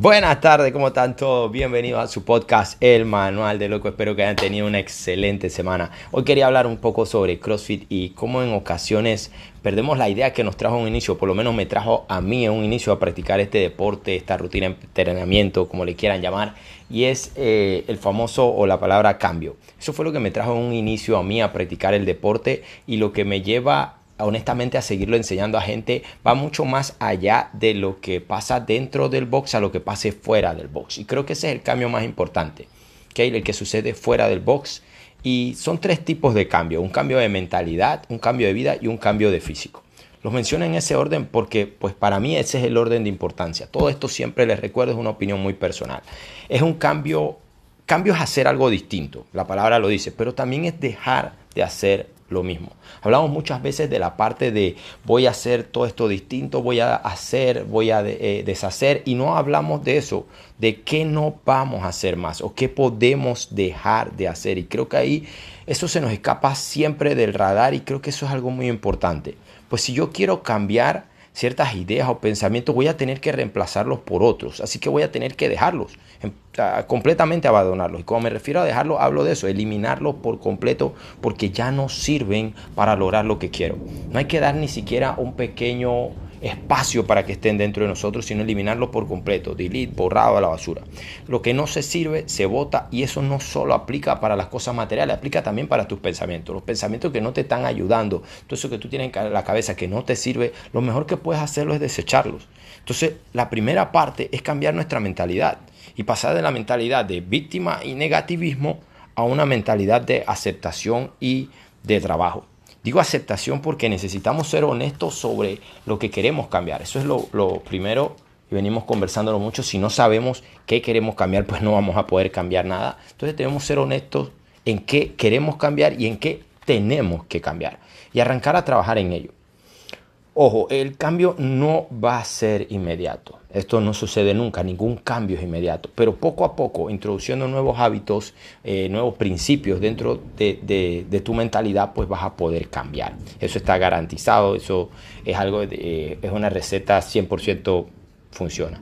Buenas tardes, ¿cómo están todos? Bienvenidos a su podcast El Manual de Loco. Espero que hayan tenido una excelente semana. Hoy quería hablar un poco sobre CrossFit y cómo en ocasiones perdemos la idea que nos trajo un inicio, por lo menos me trajo a mí un inicio a practicar este deporte, esta rutina de entrenamiento, como le quieran llamar, y es eh, el famoso o la palabra cambio. Eso fue lo que me trajo un inicio a mí a practicar el deporte y lo que me lleva honestamente a seguirlo enseñando a gente va mucho más allá de lo que pasa dentro del box a lo que pase fuera del box. Y creo que ese es el cambio más importante, ¿okay? el que sucede fuera del box. Y son tres tipos de cambio, un cambio de mentalidad, un cambio de vida y un cambio de físico. Los menciono en ese orden porque pues para mí ese es el orden de importancia. Todo esto siempre les recuerdo es una opinión muy personal. Es un cambio, cambio es hacer algo distinto, la palabra lo dice, pero también es dejar de hacer lo mismo. Hablamos muchas veces de la parte de voy a hacer todo esto distinto, voy a hacer, voy a eh, deshacer y no hablamos de eso, de qué no vamos a hacer más o qué podemos dejar de hacer. Y creo que ahí eso se nos escapa siempre del radar y creo que eso es algo muy importante. Pues si yo quiero cambiar ciertas ideas o pensamientos, voy a tener que reemplazarlos por otros. Así que voy a tener que dejarlos, em, completamente abandonarlos. Y cuando me refiero a dejarlo, hablo de eso, eliminarlos por completo porque ya no sirven para lograr lo que quiero. No hay que dar ni siquiera un pequeño espacio para que estén dentro de nosotros, sino eliminarlo por completo, delete, borrado a la basura. Lo que no se sirve se bota y eso no solo aplica para las cosas materiales, aplica también para tus pensamientos. Los pensamientos que no te están ayudando, todo eso que tú tienes en la cabeza que no te sirve, lo mejor que puedes hacerlo es desecharlos. Entonces, la primera parte es cambiar nuestra mentalidad y pasar de la mentalidad de víctima y negativismo a una mentalidad de aceptación y de trabajo. Digo aceptación porque necesitamos ser honestos sobre lo que queremos cambiar. Eso es lo, primero y venimos conversándolo mucho. Si no sabemos qué queremos cambiar, pues no vamos a poder cambiar nada. Entonces tenemos que ser honestos en qué queremos cambiar y en qué tenemos que cambiar. Y arrancar a trabajar en ello. Ojo, el cambio no va a ser inmediato. Esto no sucede nunca, ningún cambio es inmediato. Pero poco a poco, introduciendo nuevos hábitos, eh, nuevos principios dentro de, tu mentalidad, pues vas a poder cambiar. Eso está garantizado, eso es algo, de, es una receta 100% funciona.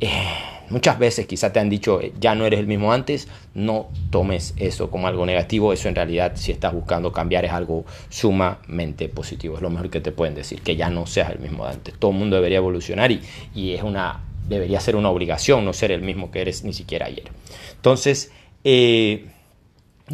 Eh, Muchas veces quizá te han dicho, eh, ya no eres el mismo antes, no tomes eso como algo negativo, eso en realidad si estás buscando cambiar es algo sumamente positivo, es lo mejor que te pueden decir, que ya no seas el mismo de antes. Todo el mundo debería evolucionar y, y es una, debería ser una obligación no ser el mismo que eres ni siquiera ayer. Entonces, eh,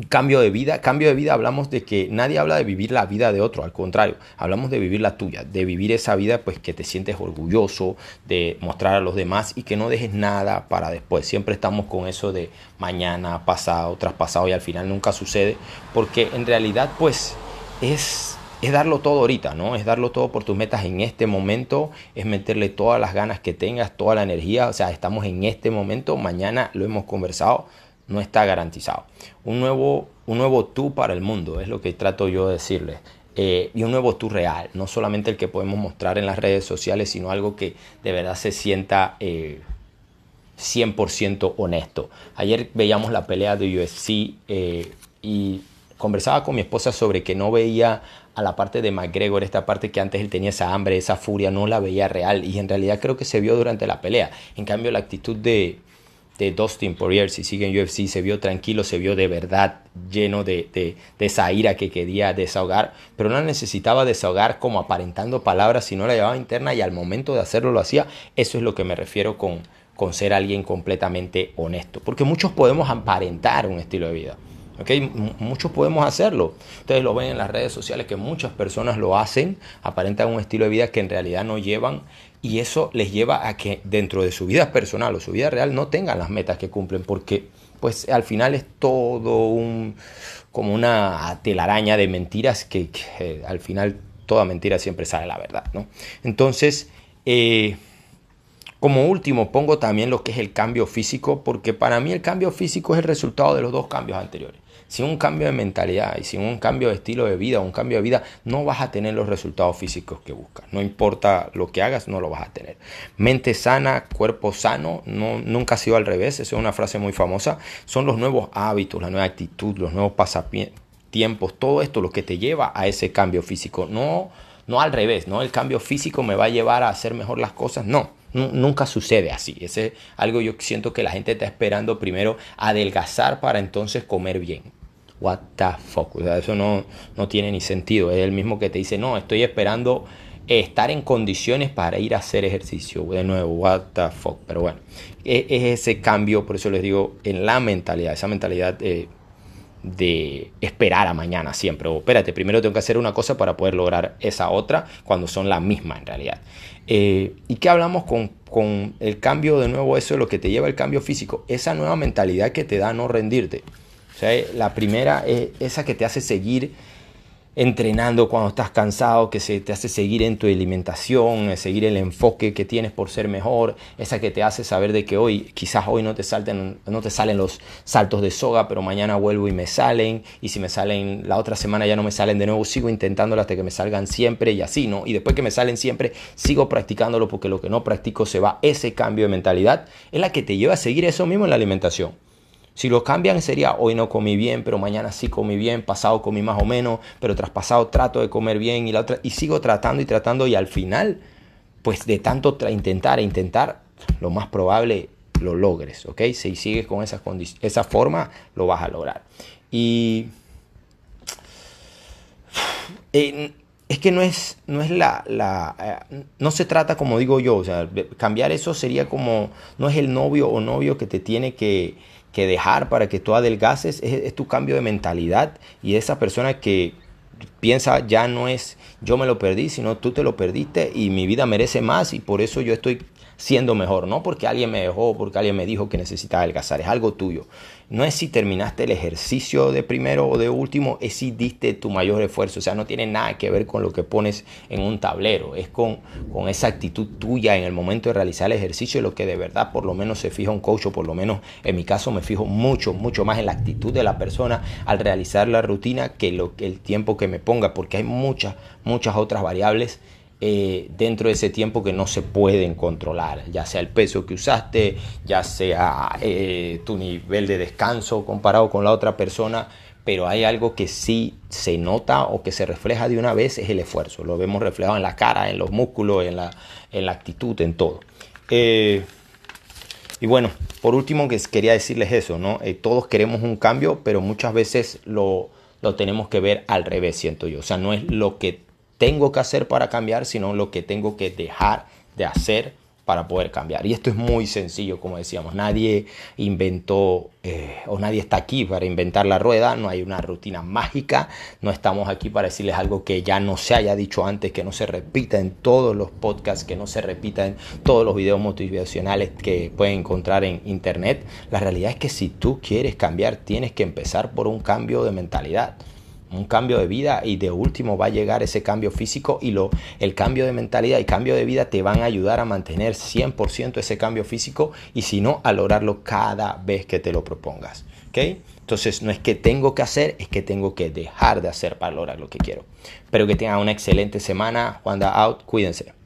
Cambio de vida, cambio de vida hablamos de que nadie habla de vivir la vida de otro, al contrario, hablamos de vivir la tuya, de vivir esa vida pues que te sientes orgulloso, de mostrar a los demás y que no dejes nada para después. Siempre estamos con eso de mañana, pasado, traspasado y al final nunca sucede, porque en realidad pues es es darlo todo ahorita, ¿no? Es darlo todo por tus metas en este momento, es meterle todas las ganas que tengas, toda la energía, o sea, estamos en este momento, mañana lo hemos conversado, no está garantizado. Un nuevo, un nuevo tú para el mundo, es lo que trato yo de decirles. Eh, y un nuevo tú real, no solamente el que podemos mostrar en las redes sociales, sino algo que de verdad se sienta 100% eh, honesto. Ayer veíamos la pelea de UFC eh, y conversaba con mi esposa sobre que no veía a la parte de McGregor, esta parte que antes él tenía esa hambre, esa furia, no la veía real y en realidad creo que se vio durante la pelea. En cambio, la actitud de, de Dustin Poirier, si sigue en UFC, se vio tranquilo, se vio de verdad lleno de, de, esa ira que quería desahogar, pero no necesitaba desahogar como aparentando palabras, sino la llevaba interna y al momento de hacerlo lo hacía. Eso es lo que me refiero con, con ser alguien completamente honesto, porque muchos podemos aparentar un estilo de vida. ¿okay? Muchos podemos hacerlo. Ustedes lo ven en las redes sociales que muchas personas lo hacen, aparentan un estilo de vida que en realidad no llevan y eso les lleva a que dentro de su vida personal o su vida real no tengan las metas que cumplen porque pues al final es todo un como una telaraña de mentiras que, al final toda mentira siempre sale la verdad ¿no? entonces eh, como último pongo también lo que es el cambio físico porque para mí el cambio físico es el resultado de los dos cambios anteriores sin un cambio de mentalidad y sin un cambio de estilo de vida, un cambio de vida, no vas a tener los resultados físicos que buscas. No importa lo que hagas, no lo vas a tener. Mente sana, cuerpo sano, no, nunca ha sido al revés, esa es una frase muy famosa. Son los nuevos hábitos, la nueva actitud, los nuevos pasatiempos, todo esto lo que te lleva a ese cambio físico. No, no al revés, no el cambio físico me va a llevar a hacer mejor las cosas, no nunca sucede así. Ese es algo yo siento que la gente está esperando primero adelgazar para entonces comer bien. What the fuck. eso no, no tiene ni sentido. Es el mismo que te dice, no, estoy esperando estar en condiciones para ir a hacer ejercicio. De nuevo, what the fuck. Pero bueno, e, es, ese cambio, por eso les digo, en la mentalidad, esa mentalidad de, de esperar a mañana siempre. O espérate, primero tengo que hacer una cosa para poder lograr esa otra cuando son la misma en realidad. Eh, ¿Y qué hablamos con, con el cambio de nuevo? Eso es lo que te lleva el cambio físico. Esa nueva mentalidad que te da no rendirte. O sea, la primera es esa que te hace seguir entrenando cuando estás cansado, que se te hace seguir en tu alimentación, eh, seguir el enfoque que tienes por ser mejor, esa que te hace saber de que hoy, quizás hoy no te, salten, no te salen los saltos de soga, pero mañana vuelvo y me salen, y si me salen la otra semana ya no me salen de nuevo, sigo intentándolo hasta que me salgan siempre y así, ¿no? Y después que me salen siempre, sigo practicándolo porque lo que no practico se va, ese cambio de mentalidad es la que te lleva a seguir eso mismo en la alimentación. Si lo cambian sería hoy no comí bien, pero mañana sí comí bien, pasado comí más o menos, pero tras pasado trato de comer bien y la otra y sigo tratando y tratando y al final, pues de tanto intentar e intentar, lo más probable lo logres, ¿ok? Si sigues con esa, esa forma, lo vas a lograr. Y eh, es que no es, no es la, la eh, no se trata como digo yo, o sea, cambiar eso sería como, no es el novio o novio que te tiene que, que dejar para que tú adelgaces es, tu cambio de mentalidad. Y esa persona que piensa ya no es yo me lo perdí, sino tú te lo perdiste y mi vida merece más y por eso yo estoy siendo mejor, no porque alguien me dejó, porque alguien me dijo que necesitaba adelgazar, es algo tuyo. No es si terminaste el ejercicio de primero o de último, es si diste tu mayor esfuerzo, o sea, no tiene nada que ver con lo que pones en un tablero, es con, con esa actitud tuya en el momento de realizar el ejercicio, lo que de verdad por lo menos se fija un coach, o por lo menos en mi caso me fijo mucho, mucho más en la actitud de la persona al realizar la rutina que, lo, que el tiempo que me ponga, porque hay muchas, muchas otras variables eh, dentro de ese tiempo que no se pueden controlar, ya sea el peso que usaste, ya sea eh, tu nivel de descanso comparado con la otra persona, pero hay algo que sí se nota o que se refleja de una vez, es el esfuerzo. Lo vemos reflejado en la cara, en los músculos, en la, en la actitud, en todo. Eh, y bueno, por último que quería decirles eso, ¿no? todos queremos un cambio, pero muchas veces lo, lo tenemos que ver al revés, siento yo. O sea, no es lo que tengo que hacer para cambiar, sino lo que tengo que dejar de hacer para poder cambiar. Y esto es muy sencillo, como decíamos, nadie inventó eh, o nadie está aquí para inventar la rueda, no hay una rutina mágica, no estamos aquí para decirles algo que ya no se haya dicho antes, que no se repita en todos los podcasts, que no se repita en todos los videos motivacionales que pueden encontrar en internet. La realidad es que si tú quieres cambiar, tienes que empezar por un cambio de mentalidad un cambio de vida y de último va a llegar ese cambio físico y lo, el cambio de mentalidad y cambio de vida te van a ayudar a mantener 100% ese cambio físico y si no, a lograrlo cada vez que te lo propongas. ¿okay? Entonces no es que tengo que hacer, es que tengo que dejar de hacer para lograr lo que quiero. Espero que tengan una excelente semana. Juanda out, cuídense.